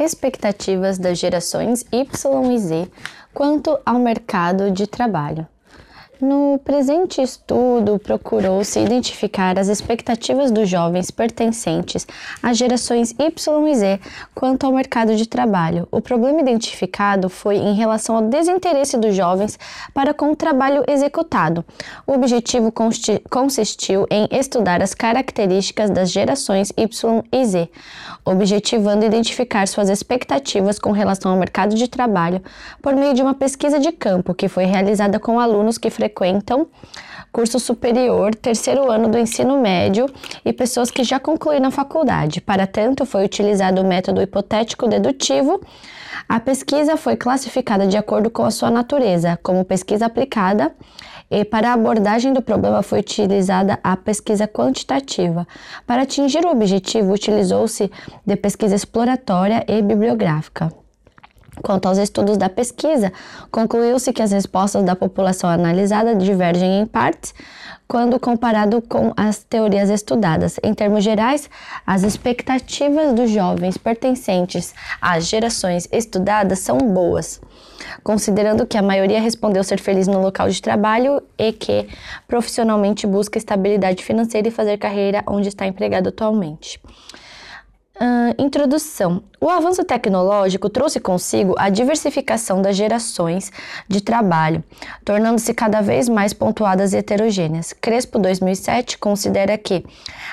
expectativas das gerações Y e Z quanto ao mercado de trabalho. No presente estudo, procurou-se identificar as expectativas dos jovens pertencentes às gerações Y e Z quanto ao mercado de trabalho. O problema identificado foi em relação ao desinteresse dos jovens para com o trabalho executado. O objetivo consistiu em estudar as características das gerações Y e Z, objetivando identificar suas expectativas com relação ao mercado de trabalho por meio de uma pesquisa de campo que foi realizada com alunos que frequentam frequentam curso superior, terceiro ano do ensino médio e pessoas que já concluíram a faculdade. Para tanto, foi utilizado o método hipotético dedutivo. A pesquisa foi classificada de acordo com a sua natureza, como pesquisa aplicada, e para a abordagem do problema foi utilizada a pesquisa quantitativa. Para atingir o objetivo, utilizou-se de pesquisa exploratória e bibliográfica. Quanto aos estudos da pesquisa, concluiu-se que as respostas da população analisada divergem em partes quando comparado com as teorias estudadas. Em termos gerais, as expectativas dos jovens pertencentes às gerações estudadas são boas, considerando que a maioria respondeu ser feliz no local de trabalho e que profissionalmente busca estabilidade financeira e fazer carreira onde está empregado atualmente. Uh, introdução. O avanço tecnológico trouxe consigo a diversificação das gerações de trabalho, tornando-se cada vez mais pontuadas e heterogêneas. Crespo 2007 considera que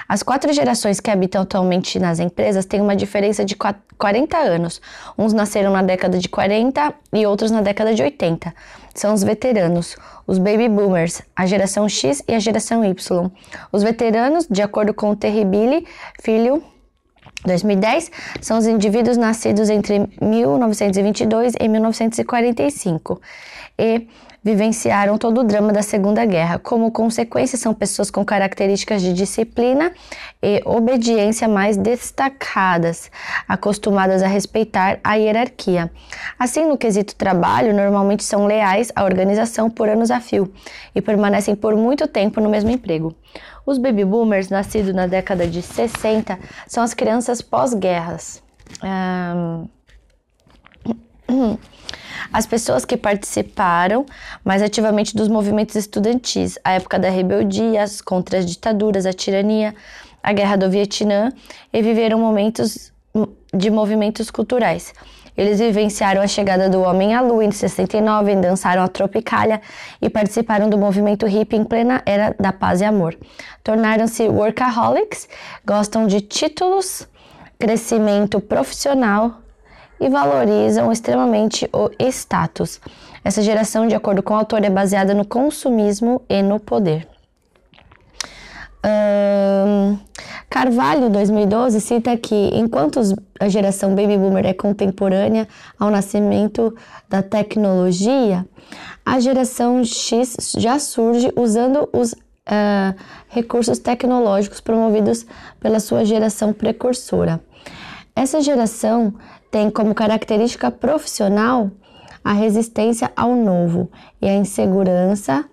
as quatro gerações que habitam atualmente nas empresas têm uma diferença de 40 anos. Uns nasceram na década de 40 e outros na década de 80. São os veteranos, os baby boomers, a geração X e a geração Y. Os veteranos, de acordo com o Terry Billy, filho 2010 são os indivíduos nascidos entre 1922 e 1945 e vivenciaram todo o drama da Segunda Guerra. Como consequência, são pessoas com características de disciplina e obediência mais destacadas, acostumadas a respeitar a hierarquia. Assim, no quesito trabalho, normalmente são leais à organização por anos a fio e permanecem por muito tempo no mesmo emprego. Os baby boomers, nascidos na década de 60, são as crianças pós-guerras. Um... As pessoas que participaram mais ativamente dos movimentos estudantis, a época da rebeldia contra as ditaduras, a tirania, a guerra do Vietnã e viveram momentos de movimentos culturais. Eles vivenciaram a chegada do homem à lua em 69, dançaram a Tropicália e participaram do movimento hippie em plena era da paz e amor. Tornaram-se workaholics, gostam de títulos, crescimento profissional e valorizam extremamente o status. Essa geração, de acordo com o autor, é baseada no consumismo e no poder. Um, Carvalho, 2012, cita que enquanto a geração baby boomer é contemporânea ao nascimento da tecnologia, a geração X já surge usando os uh, recursos tecnológicos promovidos pela sua geração precursora. Essa geração tem como característica profissional a resistência ao novo e a insegurança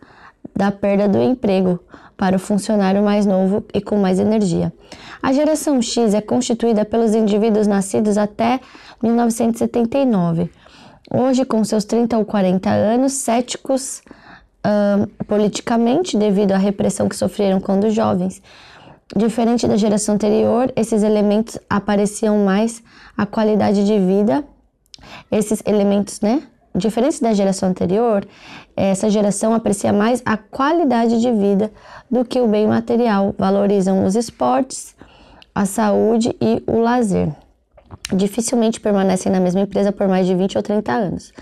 da perda do emprego para o funcionário mais novo e com mais energia. A geração X é constituída pelos indivíduos nascidos até 1979. Hoje, com seus 30 ou 40 anos, céticos politicamente devido à repressão que sofreram quando jovens. Diferente da geração anterior, esses elementos apareciam mais a qualidade de vida. Esses elementos, né, Diferente da geração anterior, essa geração aprecia mais a qualidade de vida do que o bem material, valorizam os esportes, a saúde e o lazer. Dificilmente permanecem na mesma empresa por mais de 20 ou 30 anos.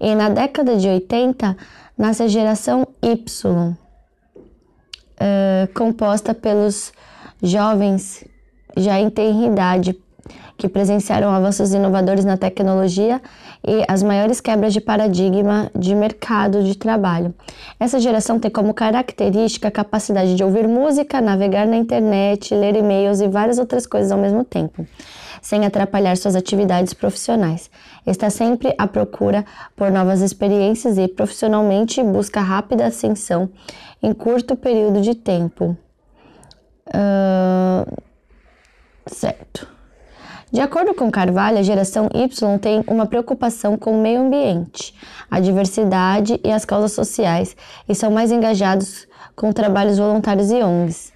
E na década de 80, nasce a geração Y, composta pelos jovens já em idade, que presenciaram avanços inovadores na tecnologia e as maiores quebras de paradigma de mercado de trabalho. Essa geração tem como característica a capacidade de ouvir música, navegar na internet, ler e-mails e várias outras coisas ao mesmo tempo, sem atrapalhar suas atividades profissionais. Está sempre à procura por novas experiências e profissionalmente busca rápida ascensão em curto período de tempo. Uh, certo. De acordo com Carvalho, a geração Y tem uma preocupação com o meio ambiente, a diversidade e as causas sociais e são mais engajados com trabalhos voluntários e ONGs.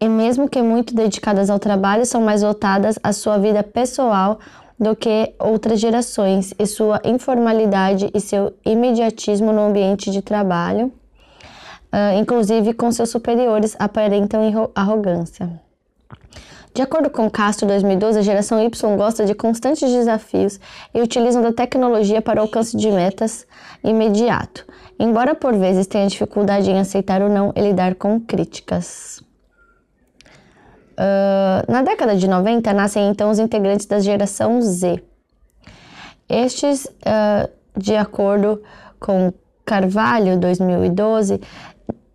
E mesmo que muito dedicadas ao trabalho, são mais voltadas à sua vida pessoal do que outras gerações e sua informalidade e seu imediatismo no ambiente de trabalho, uh, inclusive com seus superiores, aparentam arrogância. De acordo com Castro 2012, a geração Y gosta de constantes desafios e utilizam da tecnologia para o alcance de metas imediato, embora por vezes tenha dificuldade em aceitar ou não e lidar com críticas. Uh, na década de 90 nascem então os integrantes da geração Z. Estes, uh, de acordo com Carvalho 2012,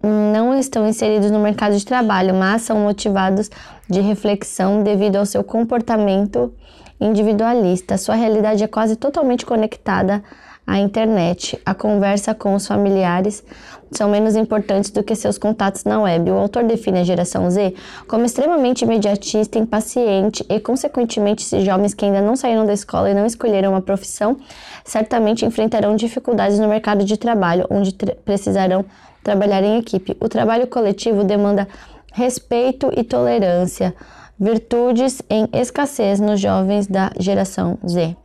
não estão inseridos no mercado de trabalho, mas são motivados de reflexão devido ao seu comportamento individualista. Sua realidade é quase totalmente conectada à internet. A conversa com os familiares são menos importantes do que seus contatos na web. O autor define a geração Z como extremamente imediatista, impaciente e, consequentemente, esses jovens que ainda não saíram da escola e não escolheram uma profissão certamente enfrentarão dificuldades no mercado de trabalho, onde precisarão trabalhar em equipe. O trabalho coletivo demanda respeito e tolerância, virtudes em escassez nos jovens da geração Z.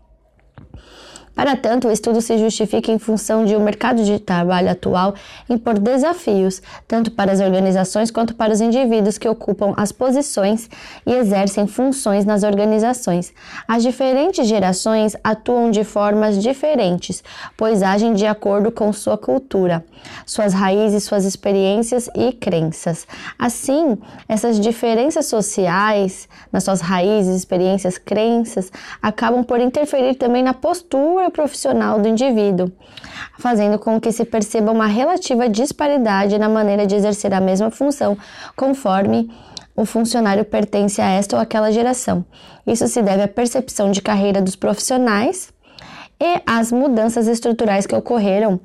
Para tanto, o estudo se justifica em função de um mercado de trabalho atual impor desafios, tanto para as organizações quanto para os indivíduos que ocupam as posições e exercem funções nas organizações. As diferentes gerações atuam de formas diferentes, pois agem de acordo com sua cultura, suas raízes, suas experiências e crenças. Assim, essas diferenças sociais, nas suas raízes, experiências, crenças, acabam por interferir também na postura profissional do indivíduo, fazendo com que se perceba uma relativa disparidade na maneira de exercer a mesma função, conforme o funcionário pertence a esta ou aquela geração. Isso se deve à percepção de carreira dos profissionais e às mudanças estruturais que ocorreram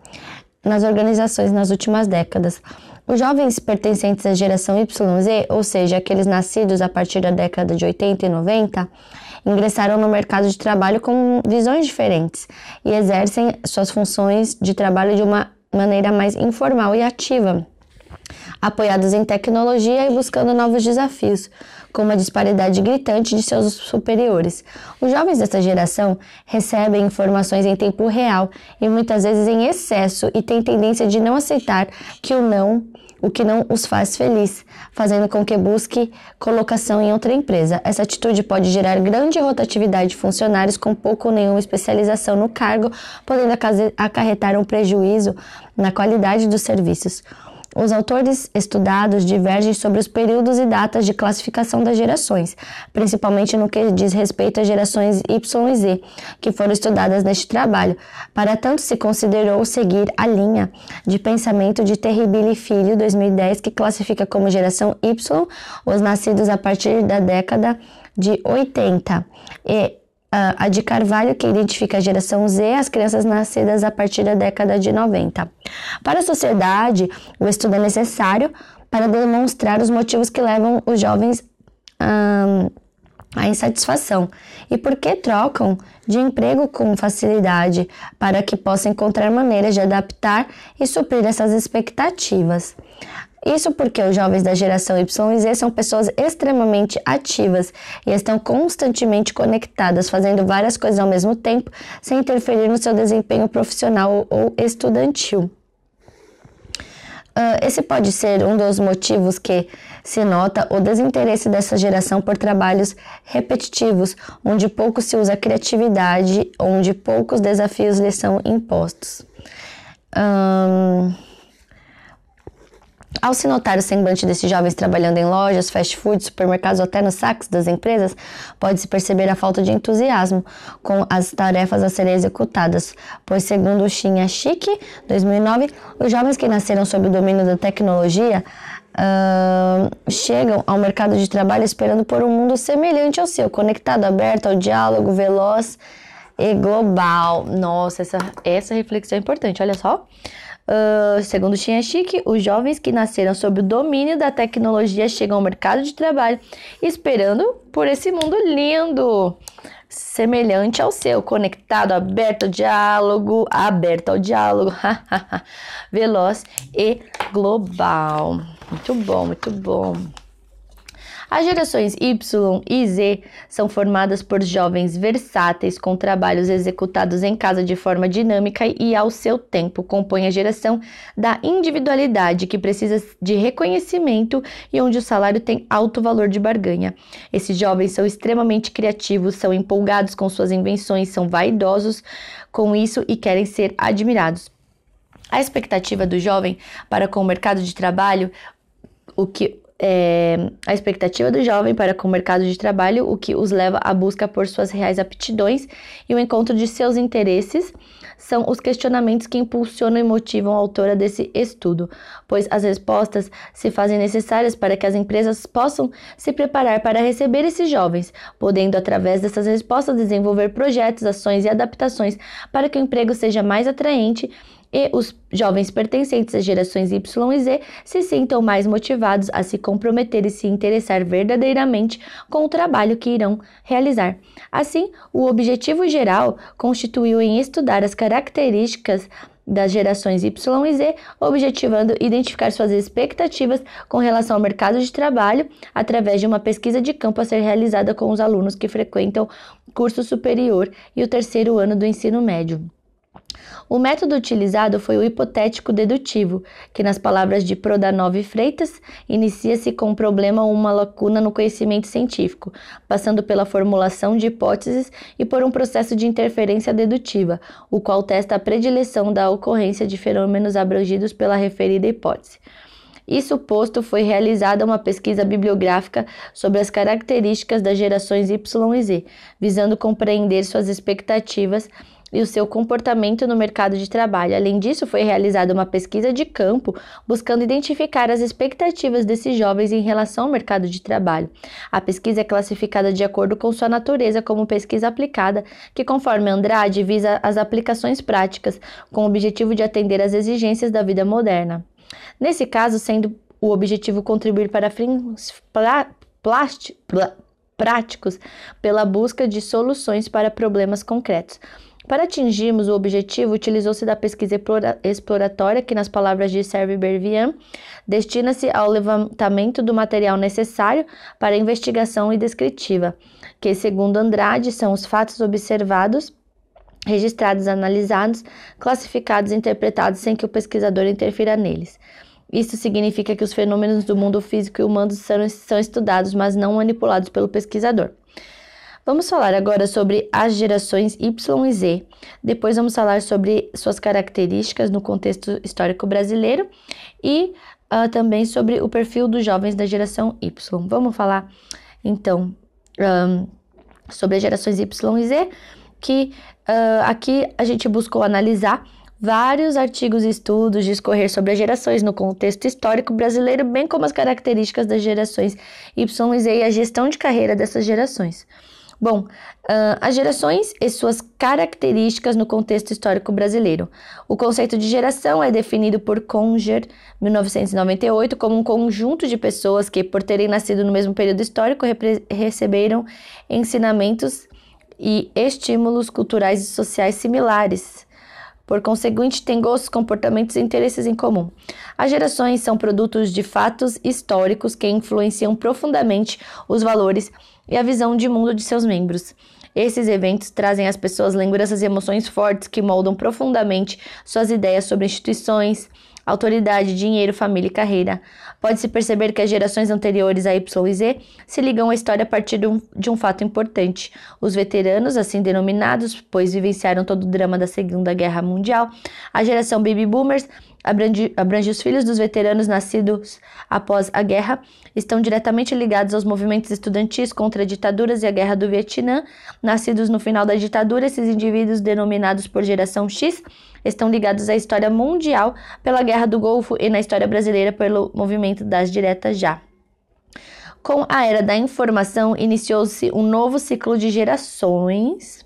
nas organizações nas últimas décadas. Os jovens pertencentes à geração YZ, ou seja, aqueles nascidos a partir da década de 80 e 90, ingressaram no mercado de trabalho com visões diferentes e exercem suas funções de trabalho de uma maneira mais informal e ativa, apoiados em tecnologia e buscando novos desafios, com uma disparidade gritante de seus superiores. Os jovens dessa geração recebem informações em tempo real e muitas vezes em excesso e têm tendência de não aceitar que o não o que não os faz feliz, fazendo com que busque colocação em outra empresa. Essa atitude pode gerar grande rotatividade de funcionários com pouco ou nenhuma especialização no cargo, podendo acarretar um prejuízo na qualidade dos serviços. Os autores estudados divergem sobre os períodos e datas de classificação das gerações, principalmente no que diz respeito às gerações Y e Z, que foram estudadas neste trabalho. Para tanto, se considerou seguir a linha de pensamento de Terribili Filho, 2010, que classifica como geração Y os nascidos a partir da década de 80 e a de Carvalho, que identifica a geração Z, as crianças nascidas a partir da década de 90. Para a sociedade, o estudo é necessário para demonstrar os motivos que levam os jovens hum, à insatisfação e por que trocam de emprego com facilidade para que possam encontrar maneiras de adaptar e suprir essas expectativas. Isso porque os jovens da geração Y e Z são pessoas extremamente ativas e estão constantemente conectadas, fazendo várias coisas ao mesmo tempo, sem interferir no seu desempenho profissional ou estudantil. Uh, esse pode ser um dos motivos que se nota o desinteresse dessa geração por trabalhos repetitivos, onde pouco se usa criatividade, onde poucos desafios lhes são impostos. Um... Ao se notar o semblante desses jovens trabalhando em lojas, fast food, supermercados ou até nos saques das empresas, pode-se perceber a falta de entusiasmo com as tarefas a serem executadas, pois, segundo Xinha Chique, 2009, os jovens que nasceram sob o domínio da tecnologia uh, chegam ao mercado de trabalho esperando por um mundo semelhante ao seu, conectado, aberto ao diálogo, veloz e global. Nossa, essa, essa reflexão é importante, olha só. Uh, segundo Chique, os jovens que nasceram sob o domínio da tecnologia chegam ao mercado de trabalho esperando por esse mundo lindo, semelhante ao seu, conectado, aberto ao diálogo, aberto ao diálogo, veloz e global. Muito bom, muito bom. As gerações Y e Z são formadas por jovens versáteis com trabalhos executados em casa de forma dinâmica e ao seu tempo. Compõem a geração da individualidade que precisa de reconhecimento e onde o salário tem alto valor de barganha. Esses jovens são extremamente criativos, são empolgados com suas invenções, são vaidosos com isso e querem ser admirados. A expectativa do jovem para com o mercado de trabalho, o que é, a expectativa do jovem para com o mercado de trabalho, o que os leva à busca por suas reais aptidões e o encontro de seus interesses, são os questionamentos que impulsionam e motivam a autora desse estudo, pois as respostas se fazem necessárias para que as empresas possam se preparar para receber esses jovens, podendo, através dessas respostas, desenvolver projetos, ações e adaptações para que o emprego seja mais atraente e os jovens pertencentes às gerações Y e Z se sintam mais motivados a se comprometer e se interessar verdadeiramente com o trabalho que irão realizar. Assim, o objetivo geral constituiu em estudar as características das gerações Y e Z, objetivando identificar suas expectativas com relação ao mercado de trabalho através de uma pesquisa de campo a ser realizada com os alunos que frequentam curso superior e o terceiro ano do ensino médio. O método utilizado foi o hipotético dedutivo, que, nas palavras de Prodanov Freitas, inicia-se com um problema ou uma lacuna no conhecimento científico, passando pela formulação de hipóteses e por um processo de interferência dedutiva, o qual testa a predileção da ocorrência de fenômenos abrangidos pela referida hipótese. Isso posto, foi realizada uma pesquisa bibliográfica sobre as características das gerações Y e Z, visando compreender suas expectativas e o seu comportamento no mercado de trabalho. Além disso, foi realizada uma pesquisa de campo buscando identificar as expectativas desses jovens em relação ao mercado de trabalho. A pesquisa é classificada de acordo com sua natureza como pesquisa aplicada, que, conforme Andrade, visa as aplicações práticas com o objetivo de atender às exigências da vida moderna. Nesse caso, sendo o objetivo contribuir para fins práticos pela busca de soluções para problemas concretos. Para atingirmos o objetivo, utilizou-se da pesquisa exploratória, que, nas palavras de Serve Bervian, destina-se ao levantamento do material necessário para investigação e descritiva, que, segundo Andrade, são os fatos observados registrados, analisados, classificados e interpretados sem que o pesquisador interfira neles. Isso significa que os fenômenos do mundo físico e humano são estudados, mas não manipulados pelo pesquisador. Vamos falar agora sobre as gerações Y e Z. Depois vamos falar sobre suas características no contexto histórico brasileiro e uh, também sobre o perfil dos jovens da geração Y. Vamos falar então um, sobre as gerações Y e Z, que uh, aqui a gente buscou analisar vários artigos e estudos discorrer sobre as gerações no contexto histórico brasileiro, bem como as características das gerações Y e Z e a gestão de carreira dessas gerações. Bom, uh, as gerações e suas características no contexto histórico brasileiro. O conceito de geração é definido por Conger, 1998, como um conjunto de pessoas que, por terem nascido no mesmo período histórico, receberam ensinamentos e estímulos culturais e sociais similares. Por conseguinte, têm gostos, comportamentos e interesses em comum. As gerações são produtos de fatos históricos que influenciam profundamente os valores e a visão de mundo de seus membros. Esses eventos trazem às pessoas lembranças e emoções fortes que moldam profundamente suas ideias sobre instituições, autoridade, dinheiro, família e carreira. Pode-se perceber que as gerações anteriores a Y e Z se ligam à história a partir de um, de um fato importante. Os veteranos, assim denominados, pois vivenciaram todo o drama da Segunda Guerra Mundial, a geração Baby Boomers abrange, abrange os filhos dos veteranos nascidos após a guerra, estão diretamente ligados aos movimentos estudantis contra ditaduras e a guerra do Vietnã. Nascidos no final da ditadura, esses indivíduos, denominados por geração X, estão ligados à história mundial pela Guerra do Golfo e na história brasileira pelo movimento das diretas já. Com a era da informação, iniciou-se um novo ciclo de gerações,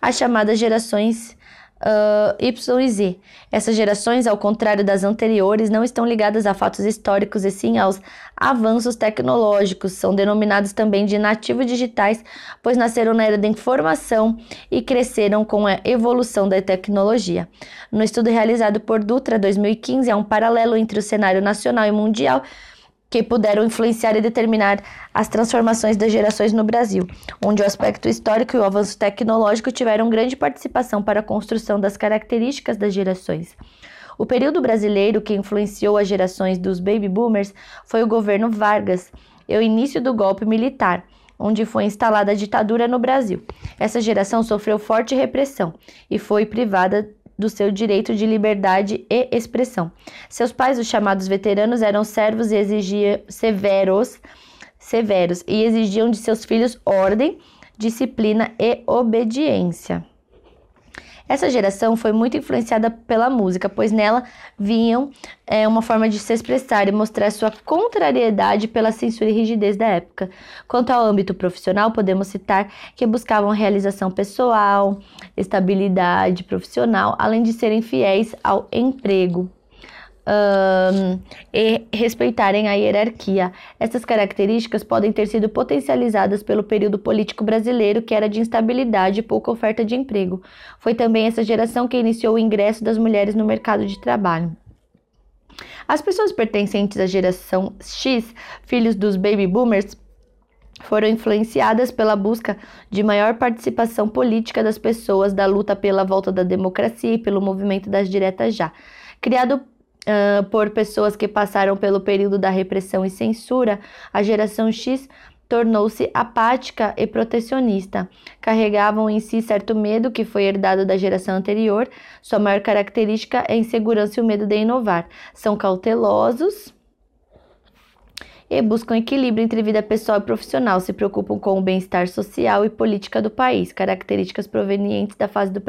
as chamadas gerações uh, Y e Z. Essas gerações, ao contrário das anteriores, não estão ligadas a fatos históricos e sim aos avanços tecnológicos. São denominados também de nativos digitais, pois nasceram na era da informação e cresceram com a evolução da tecnologia. No estudo realizado por Dutra 2015, há um paralelo entre o cenário nacional e mundial que puderam influenciar e determinar as transformações das gerações no Brasil, onde o aspecto histórico e o avanço tecnológico tiveram grande participação para a construção das características das gerações. O período brasileiro que influenciou as gerações dos baby boomers foi o governo Vargas e o início do golpe militar, onde foi instalada a ditadura no Brasil. Essa geração sofreu forte repressão e foi privada do seu direito de liberdade e expressão. Seus pais, os chamados veteranos, eram servos e exigiam severos, severos e exigiam de seus filhos ordem, disciplina e obediência. Essa geração foi muito influenciada pela música, pois nela vinham é, uma forma de se expressar e mostrar sua contrariedade pela censura e rigidez da época. Quanto ao âmbito profissional, podemos citar que buscavam realização pessoal, estabilidade profissional, além de serem fiéis ao emprego um, e respeitarem a hierarquia. Essas características podem ter sido potencializadas pelo período político brasileiro, que era de instabilidade e pouca oferta de emprego. Foi também essa geração que iniciou o ingresso das mulheres no mercado de trabalho. As pessoas pertencentes à geração X, filhos dos baby boomers, foram influenciadas pela busca de maior participação política das pessoas da luta pela volta da democracia e pelo movimento das diretas já. Criado uh, por pessoas que passaram pelo período da repressão e censura, a geração X tornou-se apática e protecionista. Carregavam em si certo medo que foi herdado da geração anterior. Sua maior característica é a insegurança e o medo de inovar. São cautelosos e buscam equilíbrio entre vida pessoal e profissional, se preocupam com o bem-estar social e política do país, características provenientes da fase do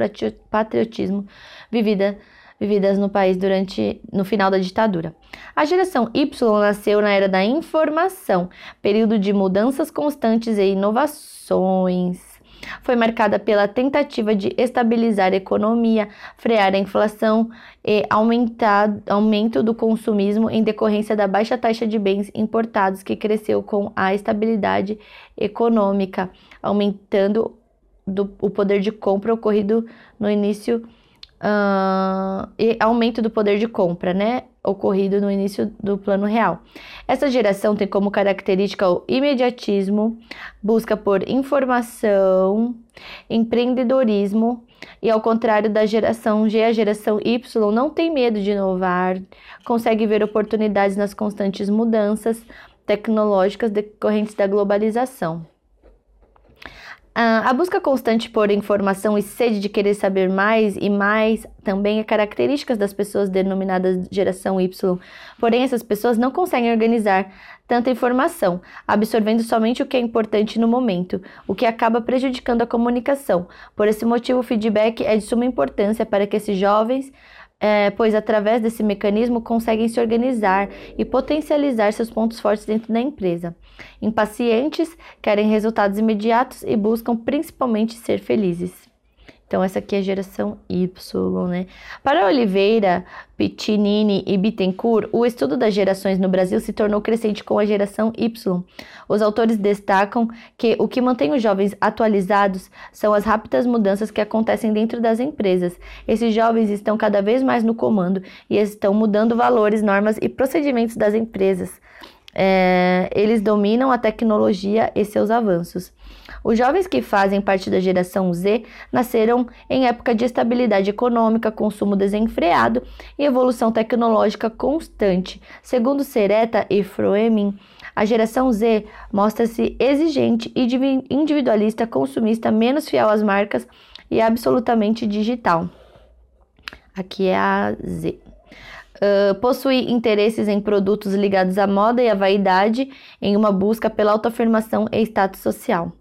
patriotismo vivida vividas no país durante no final da ditadura. A geração Y nasceu na era da informação, período de mudanças constantes e inovações. Foi marcada pela tentativa de estabilizar a economia, frear a inflação e aumentar, aumento do consumismo em decorrência da baixa taxa de bens importados que cresceu com a estabilidade econômica, aumentando do, o poder de compra ocorrido no início uh, e aumento do poder de compra, né? Ocorrido no início do plano real. Essa geração tem como característica o imediatismo, busca por informação, empreendedorismo, e ao contrário da geração G, a geração Y não tem medo de inovar, consegue ver oportunidades nas constantes mudanças tecnológicas decorrentes da globalização. A busca constante por informação e sede de querer saber mais e mais também é características das pessoas denominadas geração Y. Porém, essas pessoas não conseguem organizar tanta informação, absorvendo somente o que é importante no momento, o que acaba prejudicando a comunicação. Por esse motivo, o feedback é de suma importância para que esses jovens é, pois através desse mecanismo conseguem se organizar e potencializar seus pontos fortes dentro da empresa. Impacientes, querem resultados imediatos e buscam principalmente ser felizes. Então, essa aqui é a geração Y, né? Para Oliveira, Piccinini e Bittencourt, o estudo das gerações no Brasil se tornou crescente com a geração Y. Os autores destacam que o que mantém os jovens atualizados são as rápidas mudanças que acontecem dentro das empresas. Esses jovens estão cada vez mais no comando e estão mudando valores, normas e procedimentos das empresas. É, eles dominam a tecnologia e seus avanços. Os jovens que fazem parte da geração Z nasceram em época de estabilidade econômica, consumo desenfreado e evolução tecnológica constante. Segundo Sereta e Froemin, a geração Z mostra-se exigente e individualista, consumista, menos fiel às marcas e absolutamente digital. Aqui é a Z. Uh, possui interesses em produtos ligados à moda e à vaidade, em uma busca pela autoafirmação e status social.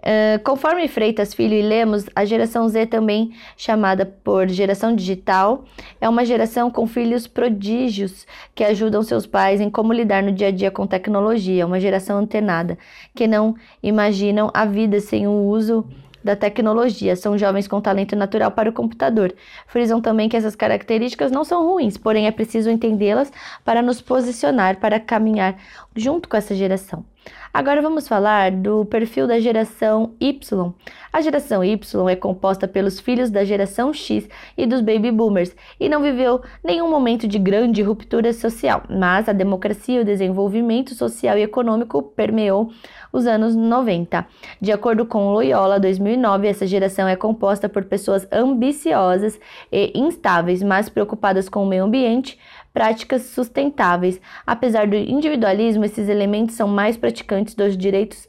Uh, conforme Freitas Filho e Lemos, a geração Z, também chamada por geração digital, é uma geração com filhos prodígios que ajudam seus pais em como lidar no dia a dia com tecnologia, uma geração antenada, que não imaginam a vida sem o uso da tecnologia, são jovens com talento natural para o computador. Frisam também que essas características não são ruins, porém é preciso entendê-las para nos posicionar, para caminhar junto com essa geração. Agora vamos falar do perfil da geração Y. A geração Y é composta pelos filhos da geração X e dos baby boomers e não viveu nenhum momento de grande ruptura social, mas a democracia e o desenvolvimento social e econômico permeou os anos 90. De acordo com Loyola 2009, essa geração é composta por pessoas ambiciosas e instáveis, mas preocupadas com o meio ambiente, práticas sustentáveis. Apesar do individualismo, esses elementos são mais praticantes dos direitos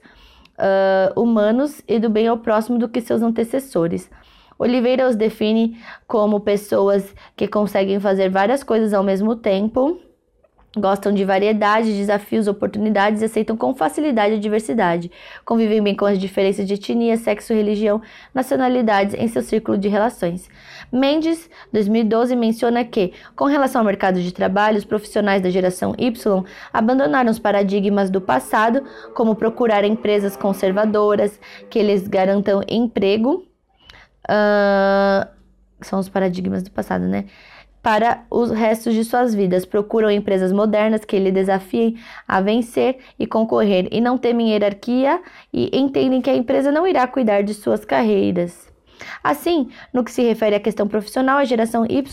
uh, humanos e do bem ao próximo do que seus antecessores. Oliveira os define como pessoas que conseguem fazer várias coisas ao mesmo tempo Gostam de variedade, desafios, oportunidades e aceitam com facilidade a diversidade. Convivem bem com as diferenças de etnia, sexo, religião, nacionalidades em seu círculo de relações. Mendes, 2012, menciona que, com relação ao mercado de trabalho, os profissionais da geração Y abandonaram os paradigmas do passado, como procurar empresas conservadoras que lhes garantam emprego. Uh, são os paradigmas do passado, né? Para os restos de suas vidas. Procuram empresas modernas que lhe desafiem a vencer e concorrer e não temem hierarquia e entendem que a empresa não irá cuidar de suas carreiras. Assim, no que se refere à questão profissional, a geração Y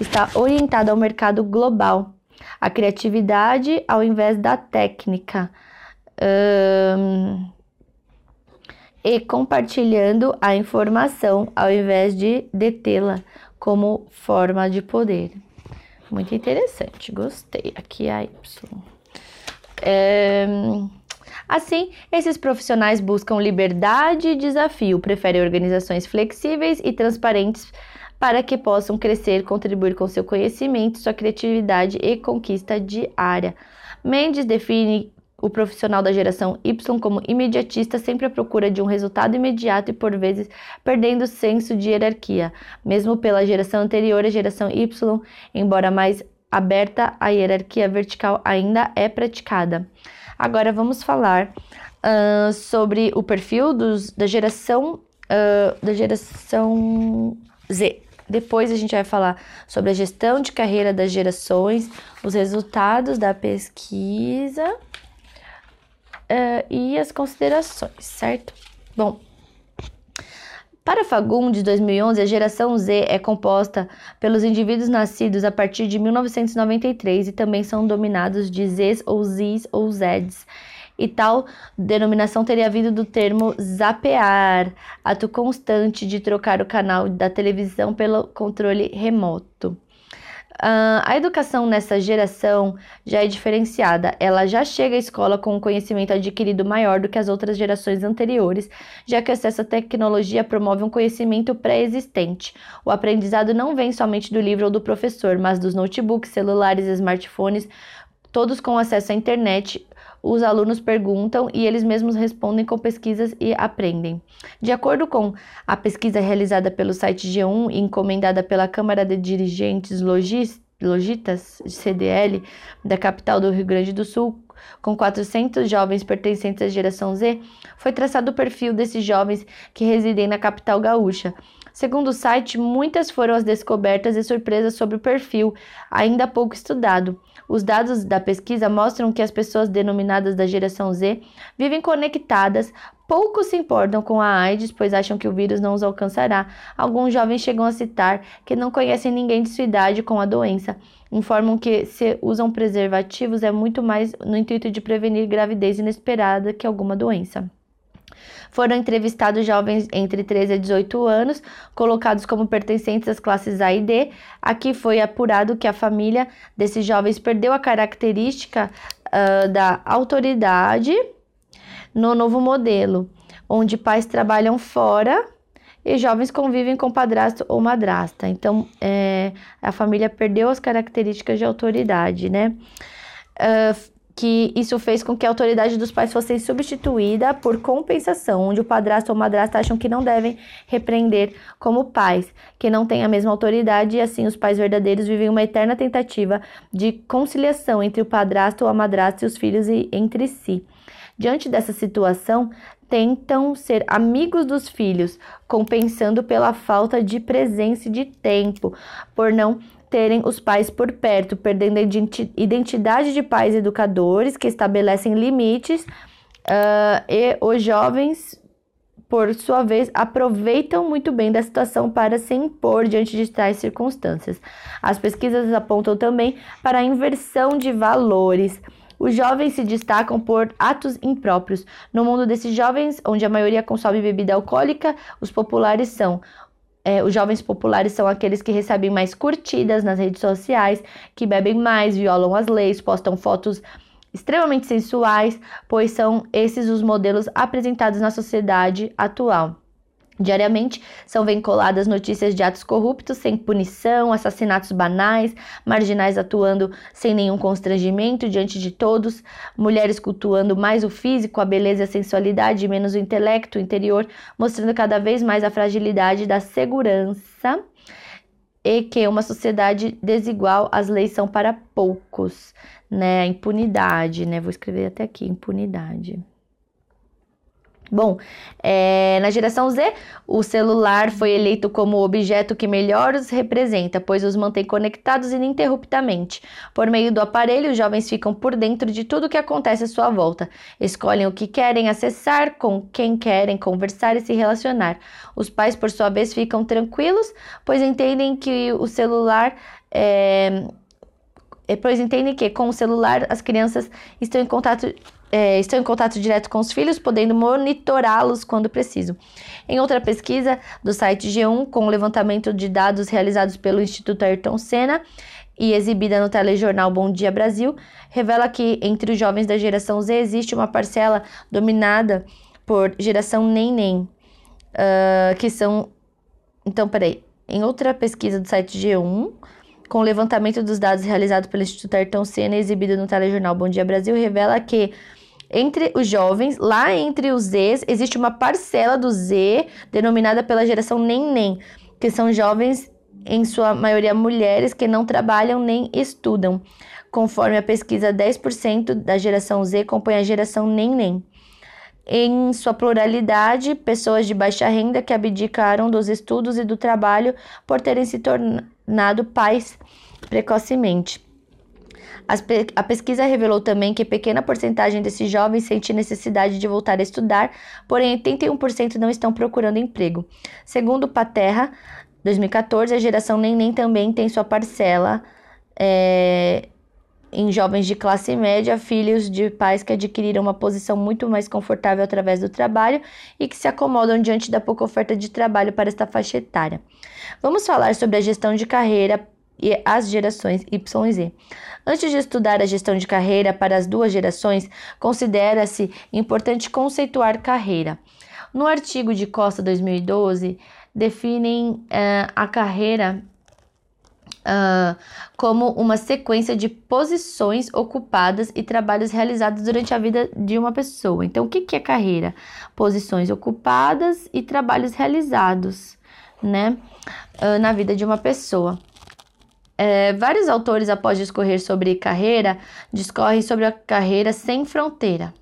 está orientada ao mercado global, à criatividade ao invés da técnica. E compartilhando a informação ao invés de detê-la como forma de poder. Muito interessante, gostei. Aqui a Y. É... Assim, esses profissionais buscam liberdade e desafio, preferem organizações flexíveis e transparentes para que possam crescer, contribuir com seu conhecimento, sua criatividade e conquista diária. Mendes define o profissional da geração Y como imediatista sempre à procura de um resultado imediato e por vezes perdendo o senso de hierarquia. Mesmo pela geração anterior, a geração Y, embora mais aberta, a hierarquia vertical ainda é praticada. Agora vamos falar uh, sobre o perfil dos, da geração uh, da geração Z. Depois a gente vai falar sobre a gestão de carreira das gerações, os resultados da pesquisa uh, e as considerações, certo? Bom, para Fagundes, 2011, a geração Z é composta pelos indivíduos nascidos a partir de 1993 e também são dominados de Zs ou Zs ou Zs. E tal denominação teria vindo do termo zapear, ato constante de trocar o canal da televisão pelo controle remoto. Uh, a educação nessa geração já é diferenciada. Ela já chega à escola com um conhecimento adquirido maior do que as outras gerações anteriores, já que o acesso à tecnologia promove um conhecimento pré-existente. O aprendizado não vem somente do livro ou do professor, mas dos notebooks, celulares, smartphones, todos com acesso à internet, os alunos perguntam e eles mesmos respondem com pesquisas e aprendem. De acordo com a pesquisa realizada pelo site G1 e encomendada pela Câmara de Dirigentes Logistas, CDL, da capital do Rio Grande do Sul, com 400 jovens pertencentes à geração Z, foi traçado o perfil desses jovens que residem na capital gaúcha. Segundo o site, muitas foram as descobertas e surpresas sobre o perfil, ainda pouco estudado. Os dados da pesquisa mostram que as pessoas denominadas da geração Z vivem conectadas, pouco se importam com a AIDS, pois acham que o vírus não os alcançará. Alguns jovens chegam a citar que não conhecem ninguém de sua idade com a doença. Informam que se usam preservativos é muito mais no intuito de prevenir gravidez inesperada que alguma doença. Foram entrevistados jovens entre 13 e 18 anos, colocados como pertencentes às classes A e D. Aqui foi apurado que a família desses jovens perdeu a característica uh, da autoridade no novo modelo, onde pais trabalham fora e jovens convivem com padrasto ou madrasta. Então, é, a família perdeu as características de autoridade, né? Uh, que isso fez com que a autoridade dos pais fosse substituída por compensação, onde o padrasto ou madrasta acham que não devem repreender como pais, que não têm a mesma autoridade e assim os pais verdadeiros vivem uma eterna tentativa de conciliação entre o padrasto ou a madrasta e os filhos e entre si. Diante dessa situação, tentam ser amigos dos filhos, compensando pela falta de presença e de tempo, por não terem os pais por perto, perdendo a identidade de pais educadores que estabelecem limites uh, e os jovens, por sua vez, aproveitam muito bem da situação para se impor diante de tais circunstâncias. As pesquisas apontam também para a inversão de valores. Os jovens se destacam por atos impróprios. No mundo desses jovens, onde a maioria consome bebida alcoólica, os populares são é, os jovens populares são aqueles que recebem mais curtidas nas redes sociais, que bebem mais, violam as leis, postam fotos extremamente sensuais, pois são esses os modelos apresentados na sociedade atual. Diariamente são vinculadas notícias de atos corruptos sem punição, assassinatos banais, marginais atuando sem nenhum constrangimento diante de todos, mulheres cultuando mais o físico, a beleza e a sensualidade, menos o intelecto o interior, mostrando cada vez mais a fragilidade da segurança e que uma sociedade desigual as leis são para poucos, né? A impunidade, né? Vou escrever até aqui, impunidade. Bom, é, na geração Z, o celular foi eleito como o objeto que melhor os representa, pois os mantém conectados ininterruptamente. Por meio do aparelho, os jovens ficam por dentro de tudo o que acontece à sua volta. Escolhem o que querem acessar, com quem querem conversar e se relacionar. Os pais, por sua vez, ficam tranquilos, pois entendem que o celular é, pois entendem que com o celular as crianças estão em contato é, estão em contato direto com os filhos, podendo monitorá-los quando preciso. Em outra pesquisa do site G1, com o levantamento de dados realizados pelo Instituto Ayrton Senna e exibida no telejornal Bom Dia Brasil, revela que entre os jovens da geração Z existe uma parcela dominada por geração nem-nem, uh, que são. Então, peraí. Em outra pesquisa do site G1, com o levantamento dos dados realizado pelo Instituto Ayrton Senna exibido no telejornal Bom Dia Brasil, revela que entre os jovens, lá entre os Zs, existe uma parcela do Z denominada pela geração nem-nem, que são jovens, em sua maioria mulheres, que não trabalham nem estudam. Conforme a pesquisa, 10% da geração Z compõe a geração nem-nem. Em sua pluralidade, pessoas de baixa renda que abdicaram dos estudos e do trabalho por terem se tornado pais precocemente. A pesquisa revelou também que pequena porcentagem desses jovens sente necessidade de voltar a estudar, porém 81% não estão procurando emprego. Segundo Paterra, 2014, a geração Neném também tem sua parcela é, em jovens de classe média, filhos de pais que adquiriram uma posição muito mais confortável através do trabalho e que se acomodam diante da pouca oferta de trabalho para esta faixa etária. Vamos falar sobre a gestão de carreira e as gerações Y e Z. Antes de estudar a gestão de carreira para as duas gerações, considera-se importante conceituar carreira. No artigo de Costa 2012, definem uh, a carreira uh, como uma sequência de posições ocupadas e trabalhos realizados durante a vida de uma pessoa. Então, o que, que é carreira? Posições ocupadas e trabalhos realizados, né, uh, na vida de uma pessoa. É, vários autores, após discorrer sobre carreira, discorrem sobre a carreira sem fronteira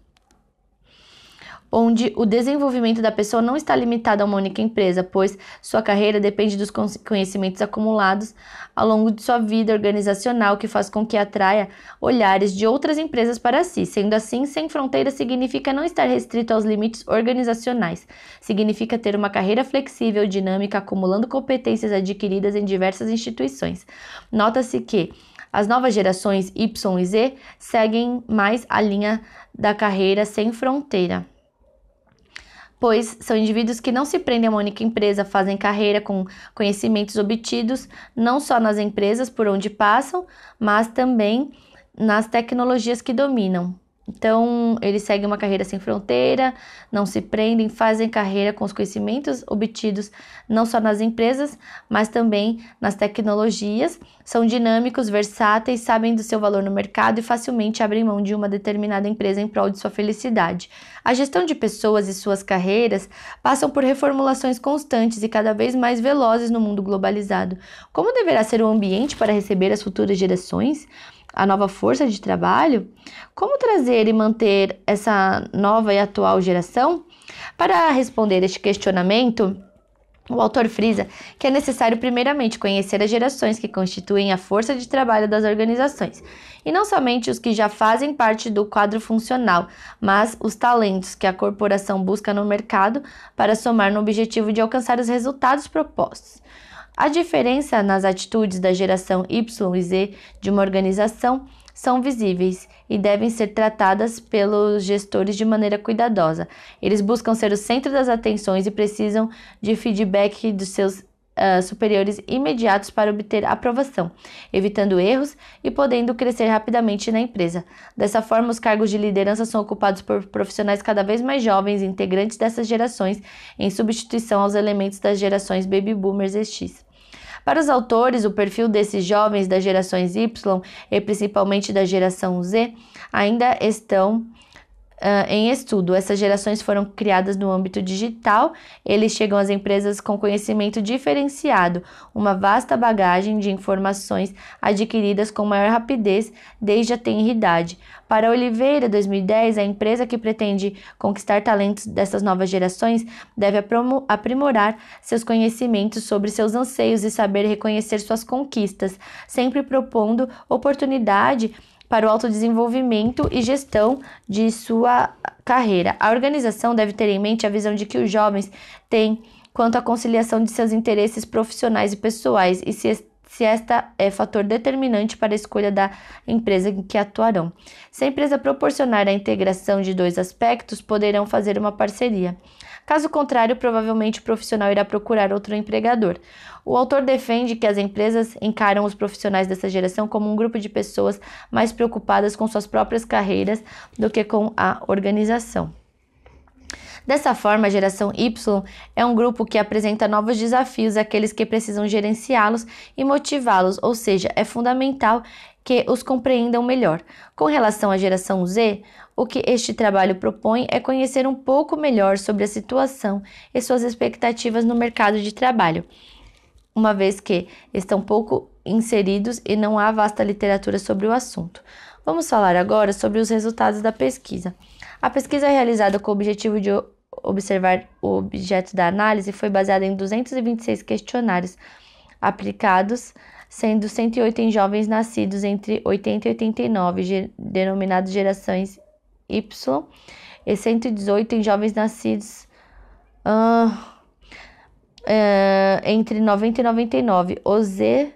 onde o desenvolvimento da pessoa não está limitado a uma única empresa, pois sua carreira depende dos conhecimentos acumulados ao longo de sua vida organizacional, que faz com que atraia olhares de outras empresas para si. Sendo assim, sem fronteiras significa não estar restrito aos limites organizacionais. Significa ter uma carreira flexível, dinâmica, acumulando competências adquiridas em diversas instituições. Nota-se que as novas gerações Y e Z seguem mais a linha da carreira sem fronteira pois são indivíduos que não se prendem a uma única empresa, fazem carreira com conhecimentos obtidos não só nas empresas por onde passam, mas também nas tecnologias que dominam. Então, eles seguem uma carreira sem fronteira, não se prendem, fazem carreira com os conhecimentos obtidos não só nas empresas, mas também nas tecnologias. São dinâmicos, versáteis, sabem do seu valor no mercado e facilmente abrem mão de uma determinada empresa em prol de sua felicidade. A gestão de pessoas e suas carreiras passam por reformulações constantes e cada vez mais velozes no mundo globalizado. Como deverá ser o ambiente para receber as futuras gerações? A nova força de trabalho, como trazer e manter essa nova e atual geração? Para responder este questionamento, o autor frisa que é necessário, primeiramente, conhecer as gerações que constituem a força de trabalho das organizações, e não somente os que já fazem parte do quadro funcional, mas os talentos que a corporação busca no mercado para somar no objetivo de alcançar os resultados propostos. A diferença nas atitudes da geração Y e Z de uma organização são visíveis e devem ser tratadas pelos gestores de maneira cuidadosa. Eles buscam ser o centro das atenções e precisam de feedback dos seus uh, superiores imediatos para obter aprovação, evitando erros e podendo crescer rapidamente na empresa. Dessa forma, os cargos de liderança são ocupados por profissionais cada vez mais jovens, integrantes dessas gerações, em substituição aos elementos das gerações Baby Boomers e X. Para os autores, o perfil desses jovens das gerações Y e principalmente da geração Z ainda estão Uh, em estudo. Essas gerações foram criadas no âmbito digital, eles chegam às empresas com conhecimento diferenciado, uma vasta bagagem de informações adquiridas com maior rapidez desde a tenridade. Para Oliveira, 2010, a empresa que pretende conquistar talentos dessas novas gerações deve aprimorar seus conhecimentos sobre seus anseios e saber reconhecer suas conquistas, sempre propondo oportunidade para o autodesenvolvimento e gestão de sua carreira. A organização deve ter em mente a visão de que os jovens têm quanto à conciliação de seus interesses profissionais e pessoais e se, se esta é fator determinante para a escolha da empresa em que atuarão. Se a empresa proporcionar a integração de dois aspectos, poderão fazer uma parceria. Caso contrário, provavelmente o profissional irá procurar outro empregador. O autor defende que as empresas encaram os profissionais dessa geração como um grupo de pessoas mais preocupadas com suas próprias carreiras do que com a organização. Dessa forma, a geração Y é um grupo que apresenta novos desafios àqueles que precisam gerenciá-los e motivá-los, ou seja, é fundamental que os compreendam melhor. Com relação à geração Z, o que este trabalho propõe é conhecer um pouco melhor sobre a situação e suas expectativas no mercado de trabalho uma vez que estão pouco inseridos e não há vasta literatura sobre o assunto. Vamos falar agora sobre os resultados da pesquisa. A pesquisa realizada com o objetivo de observar o objeto da análise foi baseada em 226 questionários aplicados, sendo 108 em jovens nascidos entre 80 e 89, denominados gerações Y, e 118 em jovens nascidos. Uh, é, entre 90 e 99, o Z,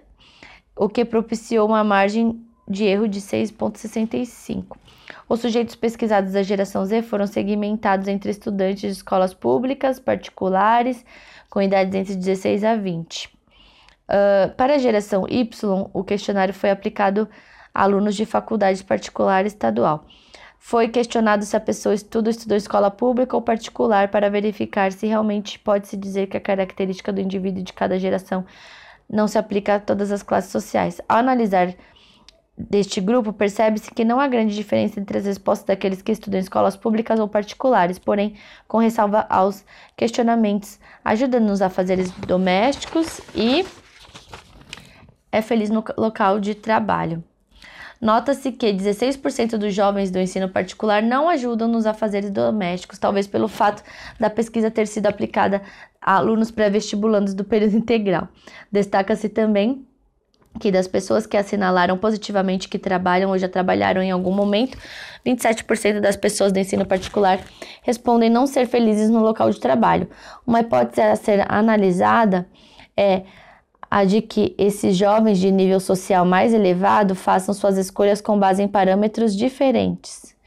o que propiciou uma margem de erro de 6,65. Os sujeitos pesquisados da geração Z foram segmentados entre estudantes de escolas públicas, particulares, com idades entre 16 a 20. Uh, para a geração Y, o questionário foi aplicado a alunos de faculdade particular estadual. Foi questionado se a pessoa estuda ou estudou escola pública ou particular para verificar se realmente pode-se dizer que a característica do indivíduo de cada geração não se aplica a todas as classes sociais. Ao analisar deste grupo, percebe-se que não há grande diferença entre as respostas daqueles que estudam escolas públicas ou particulares, porém, com ressalva aos questionamentos, ajuda-nos a fazeres domésticos e é feliz no local de trabalho. Nota-se que 16% dos jovens do ensino particular não ajudam nos afazeres domésticos, talvez pelo fato da pesquisa ter sido aplicada a alunos pré-vestibulandos do período integral. Destaca-se também que das pessoas que assinalaram positivamente que trabalham ou já trabalharam em algum momento, 27% das pessoas do ensino particular respondem não ser felizes no local de trabalho. Uma hipótese a ser analisada é a de que esses jovens de nível social mais elevado façam suas escolhas com base em parâmetros diferentes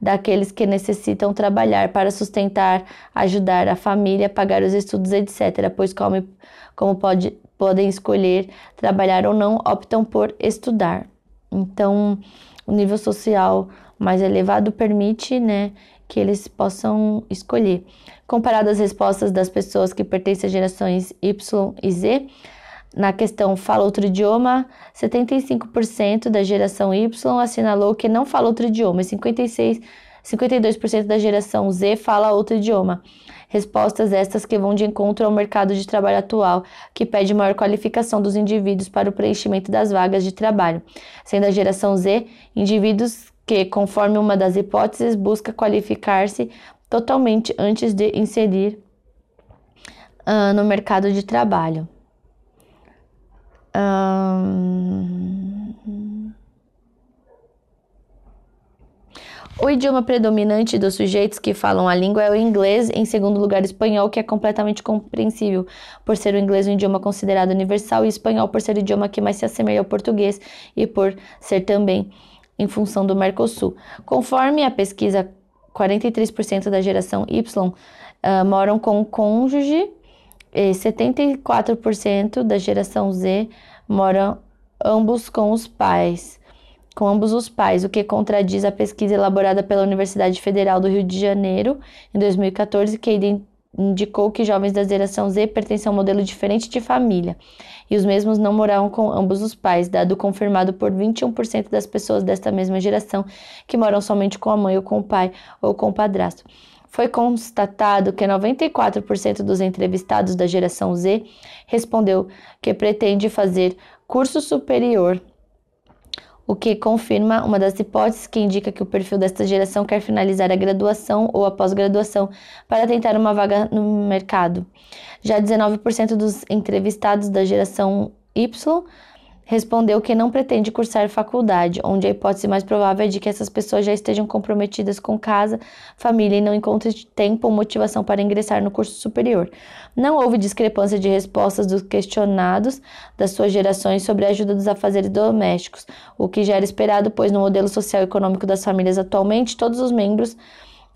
daqueles que necessitam trabalhar para sustentar, ajudar a família, pagar os estudos, etc., pois como, como pode, podem escolher trabalhar ou não, optam por estudar. Então, o nível social mais elevado permite, né, que eles possam escolher. Comparado às respostas das pessoas que pertencem às gerações Y e Z, na questão fala outro idioma, 75% da geração Y assinalou que não fala outro idioma e 56, 52% da geração Z fala outro idioma. Respostas estas que vão de encontro ao mercado de trabalho atual, que pede maior qualificação dos indivíduos para o preenchimento das vagas de trabalho, sendo a geração Z indivíduos que, conforme uma das hipóteses, busca qualificar-se totalmente antes de inserir uh, no mercado de trabalho. Um... O idioma predominante dos sujeitos que falam a língua é o inglês, em segundo lugar, o espanhol, que é completamente compreensível, por ser o inglês um idioma considerado universal, e o espanhol por ser o idioma que mais se assemelha ao português e por ser também em função do Mercosul. Conforme a pesquisa, 43% da geração Y uh, moram com cônjuge, e 74% da geração Z moram ambos com os pais com ambos os pais, o que contradiz a pesquisa elaborada pela Universidade Federal do Rio de Janeiro em 2014, que indicou que jovens da geração Z pertencem a um modelo diferente de família, e os mesmos não moravam com ambos os pais, dado confirmado por 21% das pessoas desta mesma geração que moram somente com a mãe ou com o pai ou com o padrasto. Foi constatado que 94% dos entrevistados da geração Z respondeu que pretende fazer curso superior o que confirma uma das hipóteses que indica que o perfil desta geração quer finalizar a graduação ou a pós-graduação para tentar uma vaga no mercado. Já 19% dos entrevistados da geração Y respondeu que não pretende cursar faculdade, onde a hipótese mais provável é de que essas pessoas já estejam comprometidas com casa, família e não encontrem tempo ou motivação para ingressar no curso superior. Não houve discrepância de respostas dos questionados das suas gerações sobre a ajuda dos afazeres domésticos, o que já era esperado, pois no modelo social e econômico das famílias atualmente, todos os membros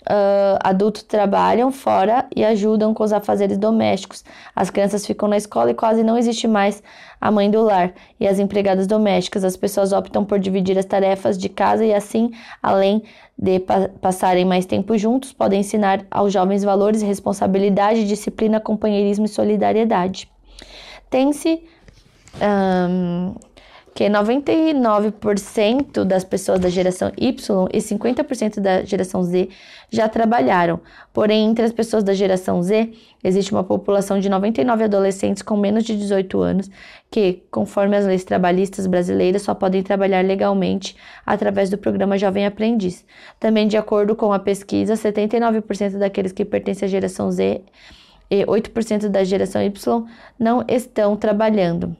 uh, adultos trabalham fora e ajudam com os afazeres domésticos. As crianças ficam na escola e quase não existe mais a mãe do lar e as empregadas domésticas. As pessoas optam por dividir as tarefas de casa e assim, além de pa passarem mais tempo juntos, podem ensinar aos jovens valores, responsabilidade, disciplina, companheirismo e solidariedade. Tem-se um, que 99% das pessoas da geração Y e 50% da geração Z já trabalharam. Porém, entre as pessoas da geração Z, existe uma população de 99 adolescentes com menos de 18 anos que, conforme as leis trabalhistas brasileiras, só podem trabalhar legalmente através do programa Jovem Aprendiz. Também, de acordo com a pesquisa, 79% daqueles que pertencem à geração Z e 8% da geração Y não estão trabalhando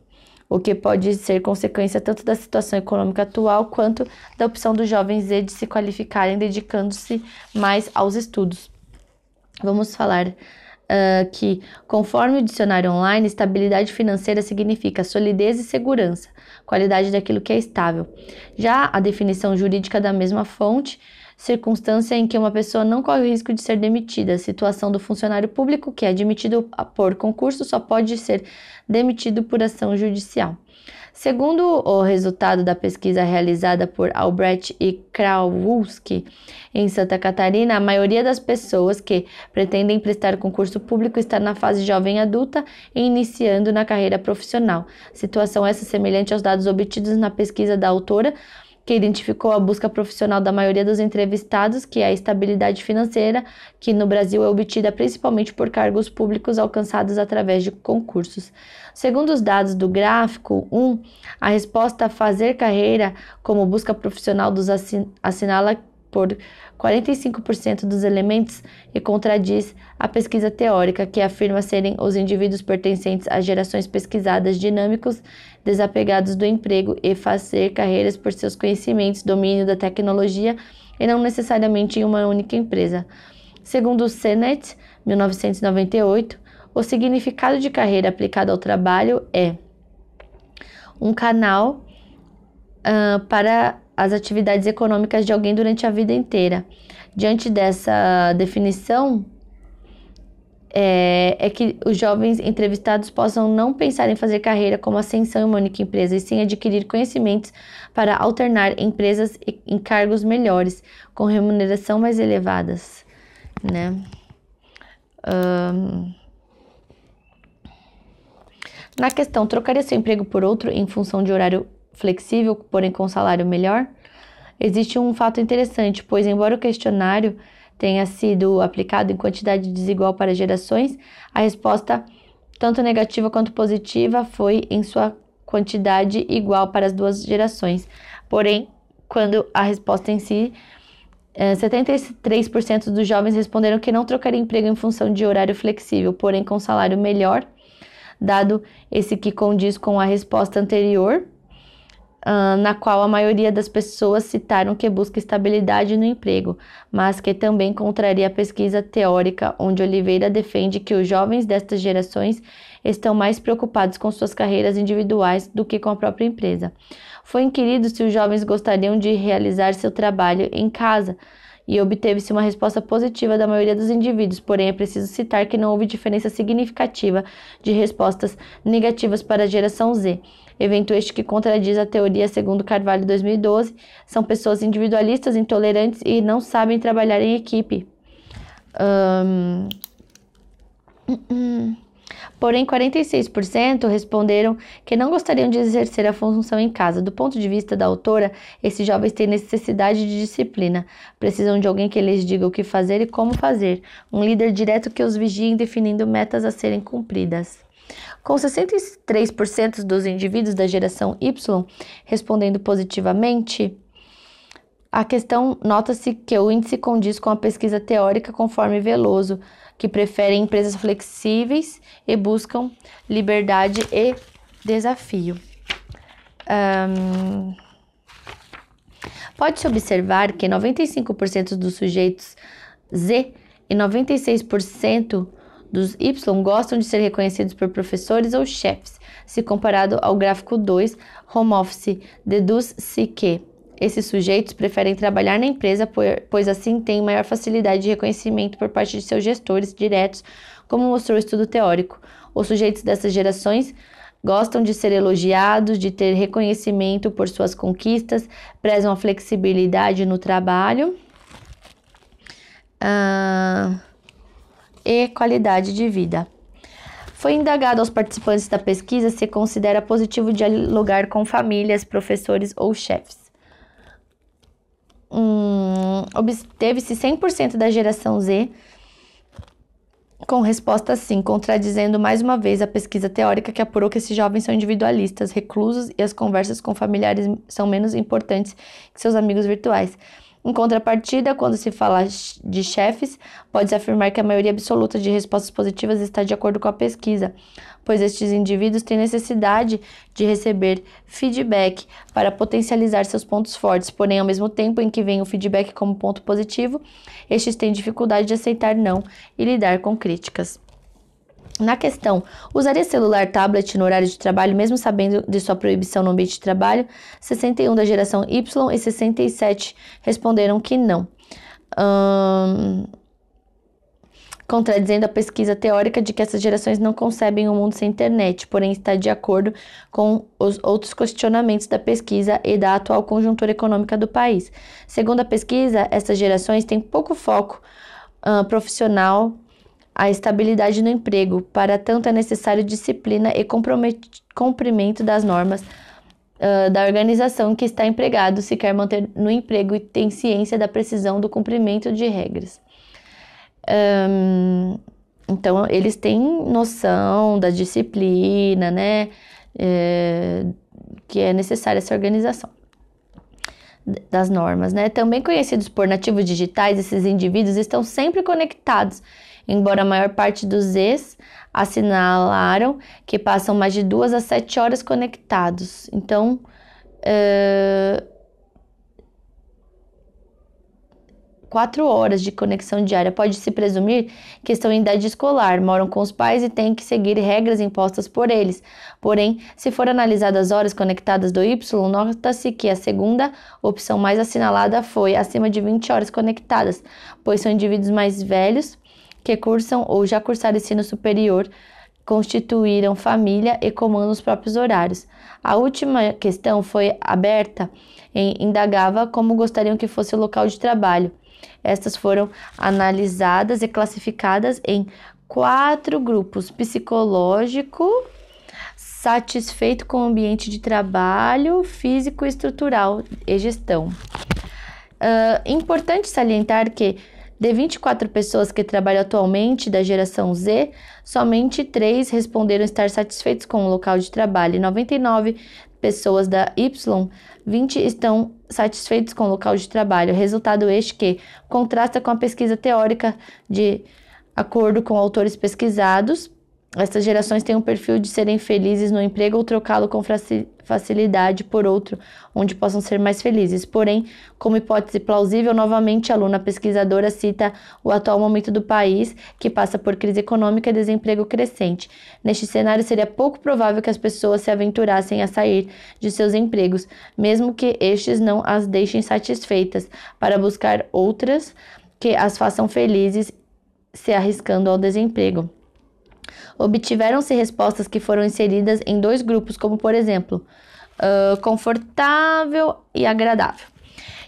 o que pode ser consequência tanto da situação econômica atual quanto da opção dos jovens de se qualificarem dedicando-se mais aos estudos. Vamos falar uh, que, conforme o dicionário online, estabilidade financeira significa solidez e segurança, qualidade daquilo que é estável. Já a definição jurídica da mesma fonte circunstância em que uma pessoa não corre o risco de ser demitida. Situação do funcionário público que é admitido por concurso só pode ser demitido por ação judicial. Segundo o resultado da pesquisa realizada por Albrecht e Krawulski em Santa Catarina, a maioria das pessoas que pretendem prestar concurso público está na fase jovem adulta e iniciando na carreira profissional. Situação essa semelhante aos dados obtidos na pesquisa da autora que identificou a busca profissional da maioria dos entrevistados, que é a estabilidade financeira, que no Brasil é obtida principalmente por cargos públicos alcançados através de concursos. Segundo os dados do gráfico 1, a resposta a fazer carreira como busca profissional dos assin assinala por 45% dos elementos e contradiz a pesquisa teórica, que afirma serem os indivíduos pertencentes às gerações pesquisadas dinâmicos, desapegados do emprego e fazer carreiras por seus conhecimentos, domínio da tecnologia e não necessariamente em uma única empresa. Segundo o Sennett, 1998, o significado de carreira aplicado ao trabalho é um canal uh, para as atividades econômicas de alguém durante a vida inteira. Diante dessa definição, é, é, que os jovens entrevistados possam não pensar em fazer carreira como ascensão em uma única empresa, e sim adquirir conhecimentos para alternar empresas em cargos melhores, com remuneração mais elevadas, né? Um... Na questão, trocaria seu emprego por outro em função de horário flexível, porém com salário melhor? Existe um fato interessante, pois, embora o questionário tenha sido aplicado em quantidade desigual para gerações, a resposta, tanto negativa quanto positiva, foi em sua quantidade igual para as duas gerações. Porém, quando a resposta em si 73% eh, dos jovens responderam que não trocaria emprego em função de horário flexível, porém com salário melhor, dado esse que condiz com a resposta anterior, uh, na qual a maioria das pessoas citaram que busca estabilidade no emprego, mas que também contraria a pesquisa teórica, onde Oliveira defende que os jovens destas gerações estão mais preocupados com suas carreiras individuais do que com a própria empresa. Foi inquirido se os jovens gostariam de realizar seu trabalho em casa e obteve-se uma resposta positiva da maioria dos indivíduos, porém é preciso citar que não houve diferença significativa de respostas negativas para a geração Z. Evento este que contradiz a teoria segundo Carvalho 2012, são pessoas individualistas, intolerantes e não sabem trabalhar em equipe. Um... Porém, 46% responderam que não gostariam de exercer a função em casa. Do ponto de vista da autora, esses jovens têm necessidade de disciplina. Precisam de alguém que lhes diga o que fazer e como fazer. Um líder direto que os vigie definindo metas a serem cumpridas. Com 63% dos indivíduos da geração Y respondendo positivamente, a questão nota-se que o índice condiz com a pesquisa teórica conforme Veloso, que preferem empresas flexíveis e buscam liberdade e desafio. Um, Pode-se observar que 95% dos sujeitos Z e 96% dos Y gostam de ser reconhecidos por professores ou chefes. Se comparado ao gráfico 2, home office deduz-se que esses sujeitos preferem trabalhar na empresa, pois assim têm maior facilidade de reconhecimento por parte de seus gestores diretos, como mostrou o estudo teórico. Os sujeitos dessas gerações gostam de ser elogiados, de ter reconhecimento por suas conquistas, prezam a flexibilidade no trabalho uh, e qualidade de vida. Foi indagado aos participantes da pesquisa se considera positivo dialogar com famílias, professores ou chefes um, obteve-se 100% da geração Z com resposta sim, contradizendo mais uma vez a pesquisa teórica que apurou que esses jovens são individualistas, reclusos e as conversas com familiares são menos importantes que seus amigos virtuais. Em contrapartida, quando se fala de chefes, pode-se afirmar que a maioria absoluta de respostas positivas está de acordo com a pesquisa, pois estes indivíduos têm necessidade de receber feedback para potencializar seus pontos fortes, porém, ao mesmo tempo em que vem o feedback como ponto positivo, estes têm dificuldade de aceitar não e lidar com críticas. Na questão, usaria celular, tablet no horário de trabalho, mesmo sabendo de sua proibição no ambiente de trabalho? 61 da geração Y e 67 responderam que não. Hum, contradizendo a pesquisa teórica de que essas gerações não concebem um mundo sem internet, porém está de acordo com os outros questionamentos da pesquisa e da atual conjuntura econômica do país. Segundo a pesquisa, essas gerações têm pouco foco uh, profissional a estabilidade no emprego. Para tanto, é necessário disciplina e cumprimento das normas uh, da organização que está empregado se quer manter no emprego e tem ciência da precisão do cumprimento de regras. Um, então, eles têm noção da disciplina, né? É, que é necessária essa organização das normas, né? Também conhecidos por nativos digitais, esses indivíduos estão sempre conectados embora a maior parte dos ex assinalaram que passam mais de duas a sete horas conectados. Então, uh, quatro horas de conexão diária. Pode-se presumir que estão em idade escolar, moram com os pais e têm que seguir regras impostas por eles. Porém, se for analisadas as horas conectadas do Y, nota-se que a segunda opção mais assinalada foi acima de 20 horas conectadas, pois são indivíduos mais velhos que cursam ou já cursaram ensino superior constituíram família e comandam os próprios horários. A última questão foi aberta e indagava como gostariam que fosse o local de trabalho. Estas foram analisadas e classificadas em quatro grupos: psicológico, satisfeito com o ambiente de trabalho, físico, estrutural e gestão. Uh, importante salientar que De 24 pessoas que trabalham atualmente da geração Z, somente 3 responderam estar satisfeitos com o local de trabalho e 99 pessoas da Y, 20 estão satisfeitos com o local de trabalho. Resultado este que contrasta com a pesquisa teórica de acordo com autores pesquisados essas gerações têm um perfil de serem felizes no emprego ou trocá-lo com facilidade por outro, onde possam ser mais felizes. Porém, como hipótese plausível, novamente a aluna pesquisadora cita o atual momento do país, que passa por crise econômica e desemprego crescente. Neste cenário, seria pouco provável que as pessoas se aventurassem a sair de seus empregos, mesmo que estes não as deixem satisfeitas, para buscar outras que as façam felizes, se arriscando ao desemprego obtiveram-se respostas que foram inseridas em dois grupos, como por exemplo, uh, confortável e agradável,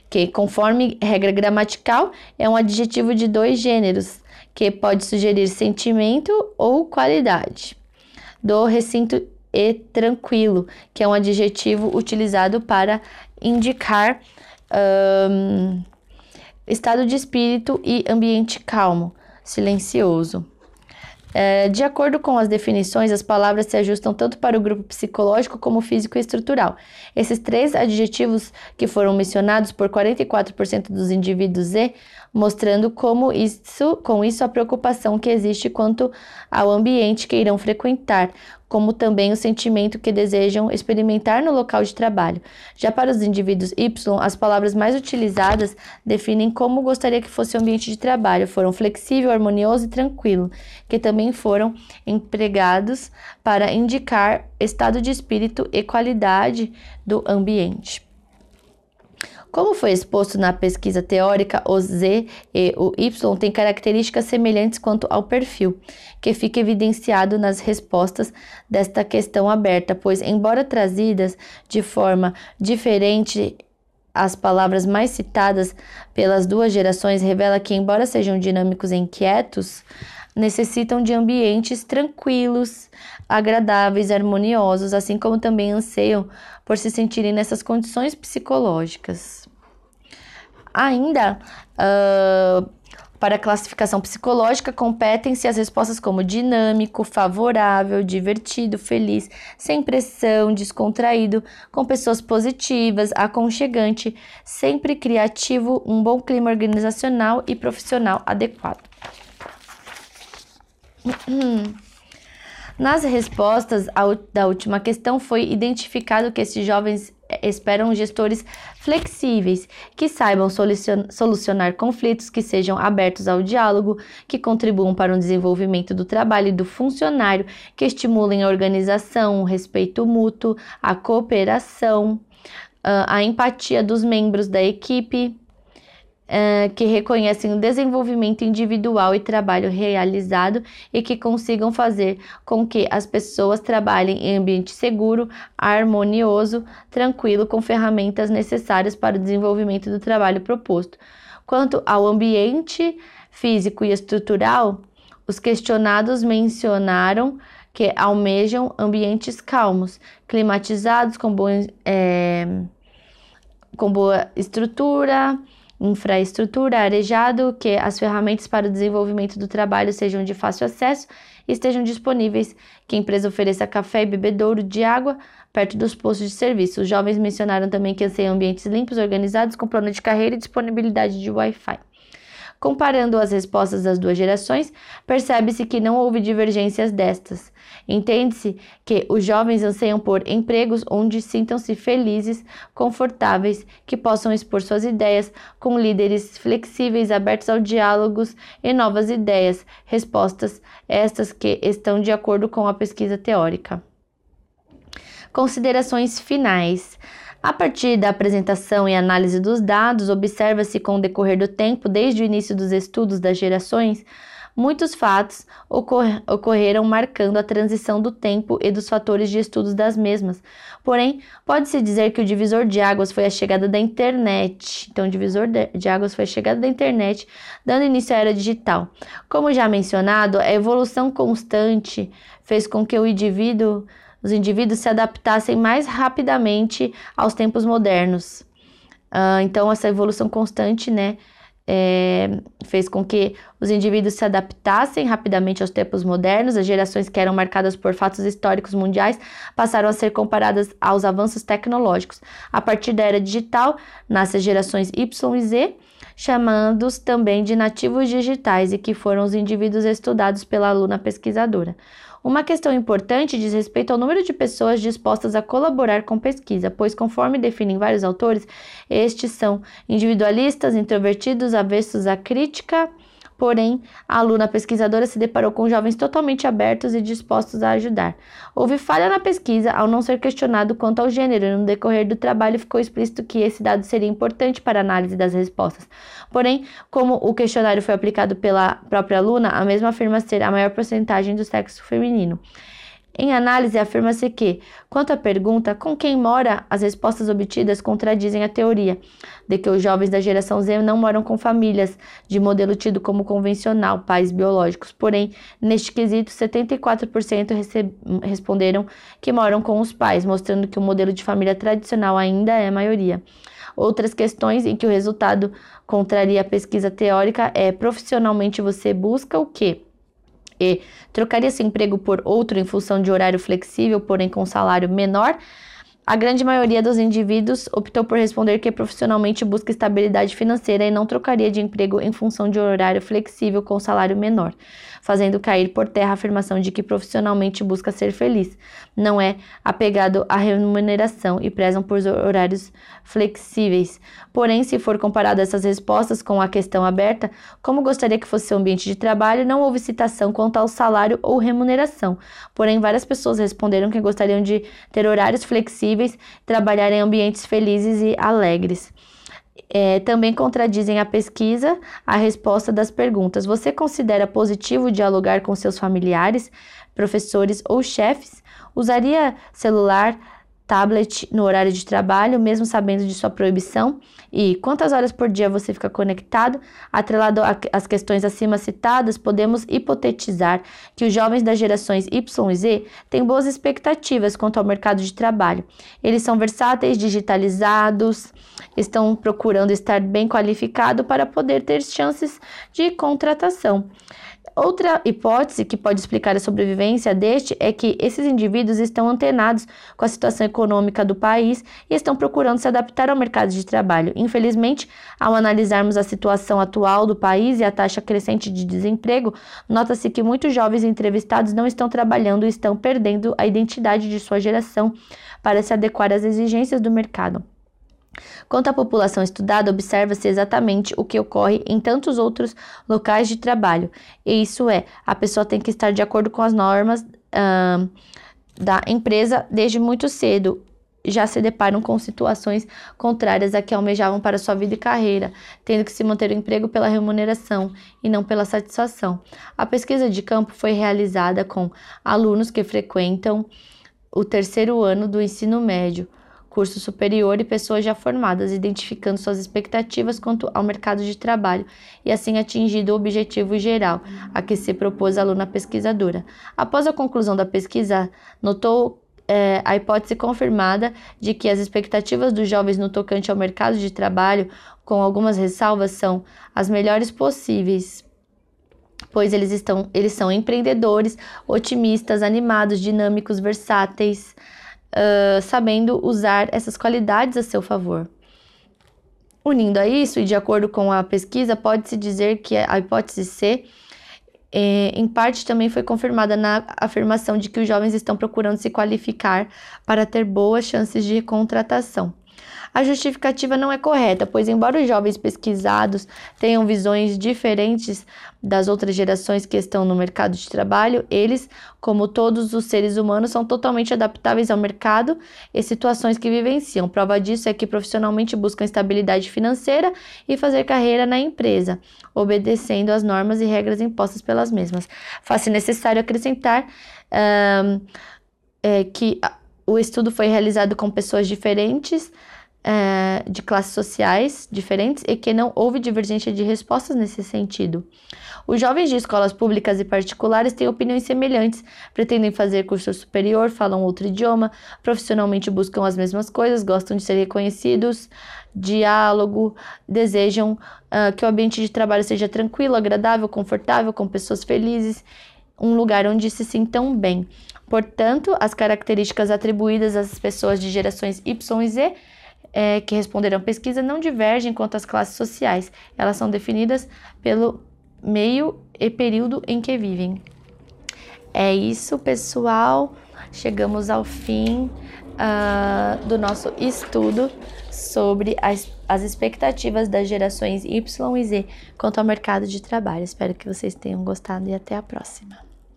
que, conforme regra gramatical, é um adjetivo de dois gêneros, que pode sugerir sentimento ou qualidade. Do recinto e tranquilo, que é um adjetivo utilizado para indicar um, estado de espírito e ambiente calmo, silencioso. É, de acordo com as definições, as palavras se ajustam tanto para o grupo psicológico como físico e estrutural. Esses três adjetivos que foram mencionados por 44% dos indivíduos mostrando como isso, com isso a preocupação que existe quanto ao ambiente que irão frequentar, como também o sentimento que desejam experimentar no local de trabalho. Já para os indivíduos Y, as palavras mais utilizadas definem como gostaria que fosse o ambiente de trabalho. Foram flexível, harmonioso e tranquilo, que também foram empregados para indicar estado de espírito e qualidade do ambiente. Como foi exposto na pesquisa teórica, o Z e o Y têm características semelhantes quanto ao perfil, que fica evidenciado nas respostas desta questão aberta, pois, embora trazidas de forma diferente as palavras mais citadas pelas duas gerações revela que, embora sejam dinâmicos e inquietos, necessitam de ambientes tranquilos, agradáveis, harmoniosos, assim como também anseiam por se sentirem nessas condições psicológicas. Ainda uh, para a classificação psicológica, competem-se as respostas como dinâmico, favorável, divertido, feliz, sem pressão, descontraído, com pessoas positivas, aconchegante, sempre criativo, um bom clima organizacional e profissional adequado. Nas respostas da última questão, foi identificado que esses jovens esperam gestores flexíveis, que saibam solucionar conflitos, que sejam abertos ao diálogo, que contribuam para o desenvolvimento do trabalho e do funcionário, que estimulem a organização, o respeito mútuo, a cooperação, ah, a empatia dos membros da equipe que reconhecem o desenvolvimento individual e trabalho realizado e que consigam fazer com que as pessoas trabalhem em ambiente seguro, harmonioso, tranquilo, com ferramentas necessárias para o desenvolvimento do trabalho proposto. Quanto ao ambiente físico e estrutural, os questionados mencionaram que almejam ambientes calmos, climatizados, com, é, com boa estrutura, infraestrutura, arejado, que as ferramentas para o desenvolvimento do trabalho sejam de fácil acesso e estejam disponíveis, que a empresa ofereça café e bebedouro de água perto dos postos de serviço. Os jovens mencionaram também que anseiam ambientes limpos, organizados, com plano de carreira e disponibilidade de Wi-Fi. Comparando as respostas das duas gerações, percebe-se que não houve divergências destas. Entende-se que os jovens anseiam por empregos onde sintam-se felizes, confortáveis, que possam expor suas ideias, com líderes flexíveis, abertos ao diálogos e novas ideias, respostas estas que estão de acordo com a pesquisa teórica. Considerações finais. A partir da apresentação e análise dos dados, observa-se com o decorrer do tempo, desde o início dos estudos das gerações, muitos fatos ocor ocorreram marcando a transição do tempo e dos fatores de estudos das mesmas. Porém, pode-se dizer que o divisor de águas foi a chegada da internet. Então, o divisor de águas foi a chegada da internet, dando início à era digital. Como já mencionado, a evolução constante fez com que o indivíduo os indivíduos se adaptassem mais rapidamente aos tempos modernos. Uh, então, essa evolução constante, né, é, fez com que os indivíduos se adaptassem rapidamente aos tempos modernos, as gerações que eram marcadas por fatos históricos mundiais passaram a ser comparadas aos avanços tecnológicos. A partir da era digital, nascem as gerações Y e Z, chamando-os também de nativos digitais e que foram os indivíduos estudados pela aluna pesquisadora. Uma questão importante diz respeito ao número de pessoas dispostas a colaborar com pesquisa, pois, conforme definem vários autores, estes são individualistas, introvertidos, avessos à crítica Porém, a aluna pesquisadora se deparou com jovens totalmente abertos e dispostos a ajudar. Houve falha na pesquisa ao não ser questionado quanto ao gênero, e no decorrer do trabalho ficou explícito que esse dado seria importante para a análise das respostas. Porém, como o questionário foi aplicado pela própria aluna, a mesma afirma ser a maior porcentagem do sexo feminino. Em análise, afirma-se que, quanto à pergunta com quem mora, as respostas obtidas contradizem a teoria de que os jovens da geração Z não moram com famílias de modelo tido como convencional, pais biológicos. Porém, neste quesito, 74% responderam que moram com os pais, mostrando que o modelo de família tradicional ainda é a maioria. Outras questões em que o resultado contraria a pesquisa teórica é profissionalmente você busca o quê? E trocaria seu emprego por outro em função de horário flexível, porém com salário menor, a grande maioria dos indivíduos optou por responder que profissionalmente busca estabilidade financeira e não trocaria de emprego em função de horário flexível com salário menor, fazendo cair por terra a afirmação de que profissionalmente busca ser feliz. Não é apegado à remuneração e prezam por horários flexíveis. Porém, se for comparado essas respostas com a questão aberta, como gostaria que fosse seu ambiente de trabalho, não houve citação quanto ao salário ou remuneração. Porém, várias pessoas responderam que gostariam de ter horários flexíveis trabalhar em ambientes felizes e alegres. É, também contradizem a pesquisa a resposta das perguntas. Você considera positivo dialogar com seus familiares, professores ou chefes? Usaria celular, tablet no horário de trabalho, mesmo sabendo de sua proibição? E quantas horas por dia você fica conectado? Atrelado às questões acima citadas, podemos hipotetizar que os jovens das gerações Y e Z têm boas expectativas quanto ao mercado de trabalho. Eles são versáteis, digitalizados, estão procurando estar bem qualificado para poder ter chances de contratação. Outra hipótese que pode explicar a sobrevivência deste é que esses indivíduos estão antenados com a situação econômica do país e estão procurando se adaptar ao mercado de trabalho. Infelizmente, ao analisarmos a situação atual do país e a taxa crescente de desemprego, nota-se que muitos jovens entrevistados não estão trabalhando e estão perdendo a identidade de sua geração para se adequar às exigências do mercado. Quanto à população estudada, observa-se exatamente o que ocorre em tantos outros locais de trabalho, e isso é, a pessoa tem que estar de acordo com as normas da empresa desde muito cedo. Já se deparam com situações contrárias a que almejavam para sua vida e carreira, tendo que se manter o emprego pela remuneração e não pela satisfação. A pesquisa de campo foi realizada com alunos que frequentam o terceiro ano do ensino médio curso superior e pessoas já formadas, identificando suas expectativas quanto ao mercado de trabalho e assim atingido o objetivo geral a que se propôs a aluna pesquisadora. Após a conclusão da pesquisa, notou é, a hipótese confirmada de que as expectativas dos jovens no tocante ao mercado de trabalho, com algumas ressalvas, são as melhores possíveis pois eles estão eles são empreendedores, otimistas, animados, dinâmicos, versáteis, sabendo usar essas qualidades a seu favor. Unindo a isso, e de acordo com a pesquisa, pode-se dizer que a hipótese C, eh, em parte, também foi confirmada na afirmação de que os jovens estão procurando se qualificar para ter boas chances de contratação. A justificativa não é correta, pois, embora os jovens pesquisados tenham visões diferentes das outras gerações que estão no mercado de trabalho, eles, como todos os seres humanos, são totalmente adaptáveis ao mercado e situações que vivenciam. Prova disso é que profissionalmente buscam estabilidade financeira e fazer carreira na empresa, obedecendo às normas e regras impostas pelas mesmas. Faz-se necessário acrescentar um, é, que o estudo foi realizado com pessoas diferentes é, de classes sociais diferentes e que não houve divergência de respostas nesse sentido. Os jovens de escolas públicas e particulares têm opiniões semelhantes, pretendem fazer curso superior, falam outro idioma, profissionalmente buscam as mesmas coisas, gostam de ser reconhecidos, diálogo, desejam uh, que o ambiente de trabalho seja tranquilo, agradável, confortável, com pessoas felizes, um lugar onde se sintam bem. Portanto, as características atribuídas às pessoas de gerações Y e Z é, que responderam pesquisa não divergem quanto às classes sociais. Elas são definidas pelo meio e período em que vivem. É isso, pessoal. Chegamos ao fim uh, do nosso estudo sobre as, as expectativas das gerações Y e Z quanto ao mercado de trabalho. Espero que vocês tenham gostado e até a próxima.